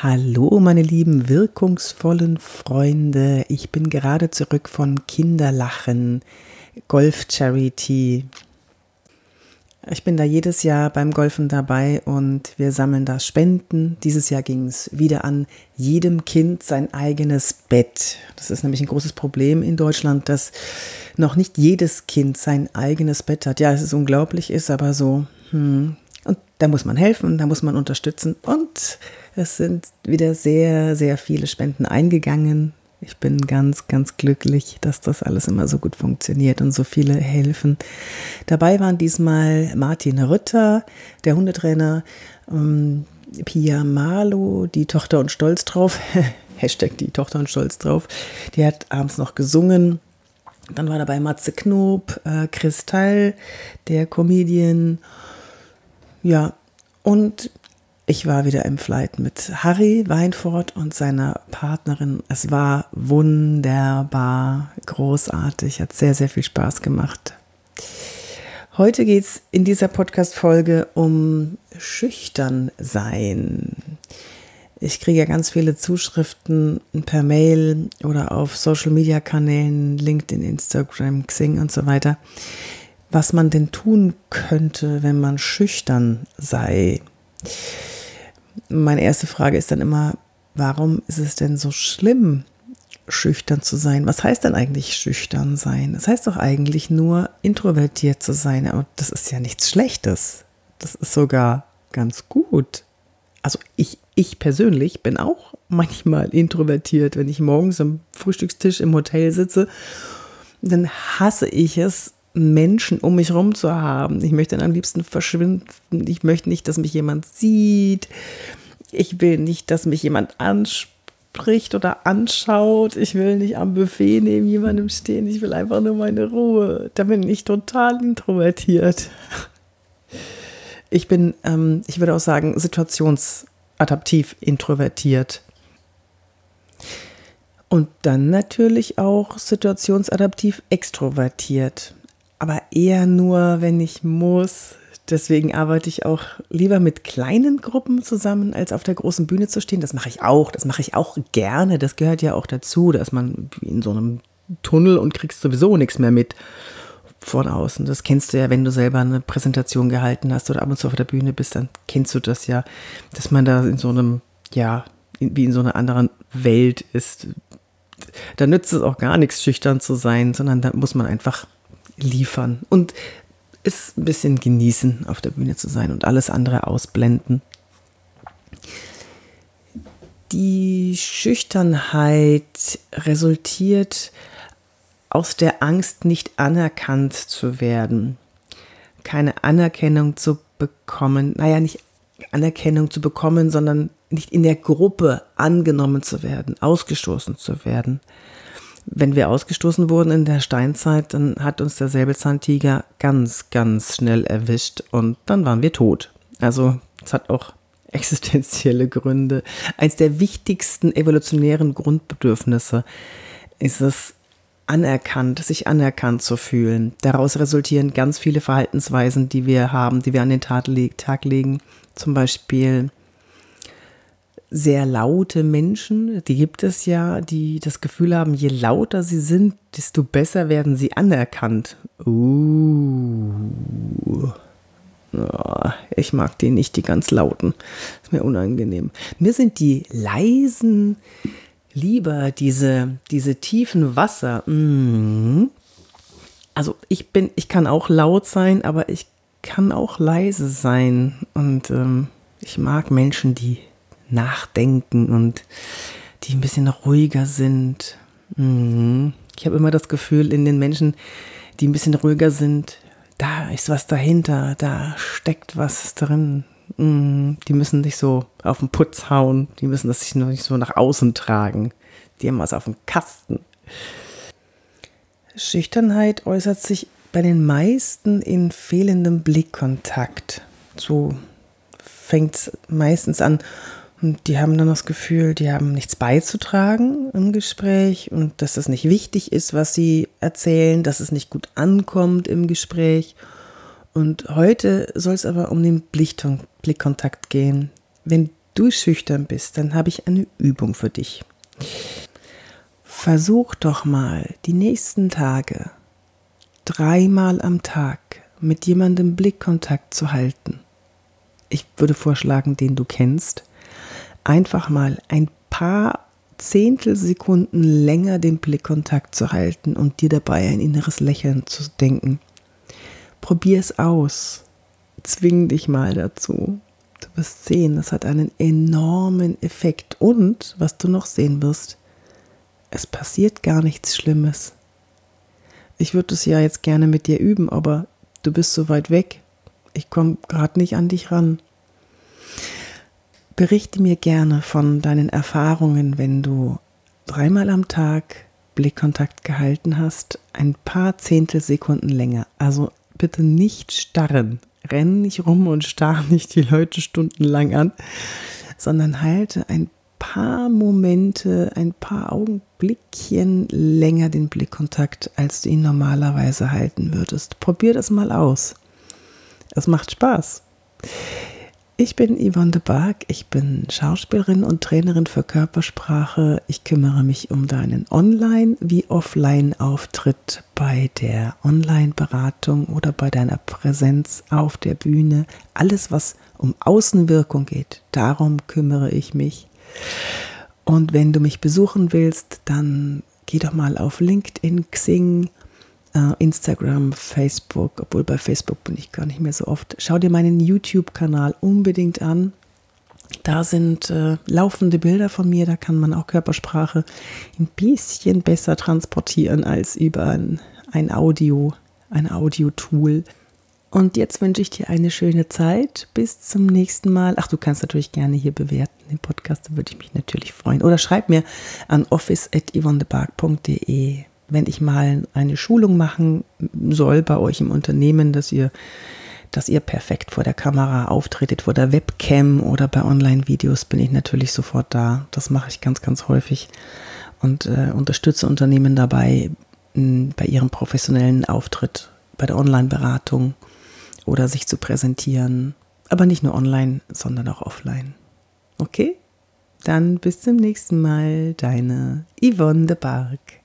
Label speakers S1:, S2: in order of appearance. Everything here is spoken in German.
S1: Hallo, meine lieben wirkungsvollen Freunde. Ich bin gerade zurück von Kinderlachen, Golf Charity. Ich bin da jedes Jahr beim Golfen dabei und wir sammeln da Spenden. Dieses Jahr ging es wieder an jedem Kind sein eigenes Bett. Das ist nämlich ein großes Problem in Deutschland, dass noch nicht jedes Kind sein eigenes Bett hat. Ja, es ist unglaublich, ist aber so. Hm. Da muss man helfen, da muss man unterstützen und es sind wieder sehr, sehr viele Spenden eingegangen. Ich bin ganz, ganz glücklich, dass das alles immer so gut funktioniert und so viele helfen. Dabei waren diesmal Martin Rütter, der Hundetrainer, ähm, Pia Malo, die Tochter und Stolz drauf. Hashtag die Tochter und Stolz drauf. Die hat abends noch gesungen. Dann war dabei Matze Knob, äh, Kristall, der Comedian. Ja, und ich war wieder im Flight mit Harry Weinfurt und seiner Partnerin. Es war wunderbar, großartig, hat sehr, sehr viel Spaß gemacht. Heute geht es in dieser Podcast-Folge um schüchtern sein. Ich kriege ja ganz viele Zuschriften per Mail oder auf Social-Media-Kanälen, LinkedIn, Instagram, Xing und so weiter, was man denn tun könnte, wenn man schüchtern sei meine erste Frage ist dann immer, warum ist es denn so schlimm, schüchtern zu sein? Was heißt denn eigentlich schüchtern sein? Das heißt doch eigentlich nur introvertiert zu sein. Und das ist ja nichts Schlechtes. Das ist sogar ganz gut. Also ich, ich persönlich bin auch manchmal introvertiert, wenn ich morgens am Frühstückstisch im Hotel sitze. Dann hasse ich es, Menschen um mich herum zu haben. Ich möchte dann am liebsten verschwinden. Ich möchte nicht, dass mich jemand sieht. Ich will nicht, dass mich jemand anspricht oder anschaut. Ich will nicht am Buffet neben jemandem stehen. Ich will einfach nur meine Ruhe. Da bin ich total introvertiert. Ich bin, ähm, ich würde auch sagen, situationsadaptiv introvertiert. Und dann natürlich auch situationsadaptiv extrovertiert aber eher nur, wenn ich muss. Deswegen arbeite ich auch lieber mit kleinen Gruppen zusammen, als auf der großen Bühne zu stehen. Das mache ich auch. Das mache ich auch gerne. Das gehört ja auch dazu. Da ist man in so einem Tunnel und kriegst sowieso nichts mehr mit von außen. Das kennst du ja, wenn du selber eine Präsentation gehalten hast oder ab und zu auf der Bühne bist, dann kennst du das ja, dass man da in so einem, ja, wie in so einer anderen Welt ist. Da nützt es auch gar nichts, schüchtern zu sein, sondern da muss man einfach liefern und es ein bisschen genießen, auf der Bühne zu sein und alles andere ausblenden. Die Schüchternheit resultiert aus der Angst, nicht anerkannt zu werden, keine Anerkennung zu bekommen, naja, nicht Anerkennung zu bekommen, sondern nicht in der Gruppe angenommen zu werden, ausgestoßen zu werden wenn wir ausgestoßen wurden in der Steinzeit, dann hat uns der Säbelzahntiger ganz, ganz schnell erwischt und dann waren wir tot. Also es hat auch existenzielle Gründe. Eins der wichtigsten evolutionären Grundbedürfnisse ist es, anerkannt, sich anerkannt zu fühlen. Daraus resultieren ganz viele Verhaltensweisen, die wir haben, die wir an den Tag legen. Zum Beispiel sehr laute Menschen, die gibt es ja, die das Gefühl haben, je lauter sie sind, desto besser werden sie anerkannt. Uh. Oh, ich mag die nicht, die ganz lauten. Ist mir unangenehm. Mir sind die leisen lieber, diese, diese tiefen Wasser. Mm. Also ich bin, ich kann auch laut sein, aber ich kann auch leise sein. Und ähm, ich mag Menschen, die nachdenken und die ein bisschen ruhiger sind. Mhm. Ich habe immer das Gefühl, in den Menschen, die ein bisschen ruhiger sind, da ist was dahinter, da steckt was drin. Mhm. Die müssen nicht so auf den Putz hauen, die müssen das sich noch nicht so nach außen tragen. Die haben was auf dem Kasten. Schüchternheit äußert sich bei den meisten in fehlendem Blickkontakt. So fängt es meistens an. Und die haben dann das Gefühl, die haben nichts beizutragen im Gespräch und dass es nicht wichtig ist, was sie erzählen, dass es nicht gut ankommt im Gespräch. Und heute soll es aber um den Blickkontakt gehen. Wenn du schüchtern bist, dann habe ich eine Übung für dich. Versuch doch mal die nächsten Tage dreimal am Tag mit jemandem Blickkontakt zu halten. Ich würde vorschlagen, den du kennst. Einfach mal ein paar Zehntelsekunden länger den Blickkontakt zu halten und dir dabei ein inneres Lächeln zu denken. Probier es aus. Zwing dich mal dazu. Du wirst sehen, das hat einen enormen Effekt. Und was du noch sehen wirst, es passiert gar nichts Schlimmes. Ich würde es ja jetzt gerne mit dir üben, aber du bist so weit weg. Ich komme gerade nicht an dich ran. Berichte mir gerne von deinen Erfahrungen, wenn du dreimal am Tag Blickkontakt gehalten hast, ein paar Zehntelsekunden länger. Also bitte nicht starren. Renn nicht rum und starr nicht die Leute stundenlang an, sondern halte ein paar Momente, ein paar Augenblickchen länger den Blickkontakt, als du ihn normalerweise halten würdest. Probier das mal aus. Es macht Spaß. Ich bin Yvonne de Barg, ich bin Schauspielerin und Trainerin für Körpersprache. Ich kümmere mich um deinen Online- wie Offline-Auftritt bei der Online-Beratung oder bei deiner Präsenz auf der Bühne. Alles, was um Außenwirkung geht, darum kümmere ich mich. Und wenn du mich besuchen willst, dann geh doch mal auf LinkedIn, Xing Instagram, Facebook, obwohl bei Facebook bin ich gar nicht mehr so oft. Schau dir meinen YouTube-Kanal unbedingt an. Da sind äh, laufende Bilder von mir, da kann man auch Körpersprache ein bisschen besser transportieren als über ein, ein Audio, ein Audio-Tool. Und jetzt wünsche ich dir eine schöne Zeit. Bis zum nächsten Mal. Ach, du kannst natürlich gerne hier bewerten den Podcast, da würde ich mich natürlich freuen. Oder schreib mir an office.yvonnebark.de wenn ich mal eine Schulung machen soll bei euch im Unternehmen, dass ihr, dass ihr perfekt vor der Kamera auftretet, vor der Webcam oder bei Online-Videos, bin ich natürlich sofort da. Das mache ich ganz, ganz häufig und äh, unterstütze Unternehmen dabei bei ihrem professionellen Auftritt, bei der Online-Beratung oder sich zu präsentieren. Aber nicht nur online, sondern auch offline. Okay? Dann bis zum nächsten Mal, deine Yvonne de Barg.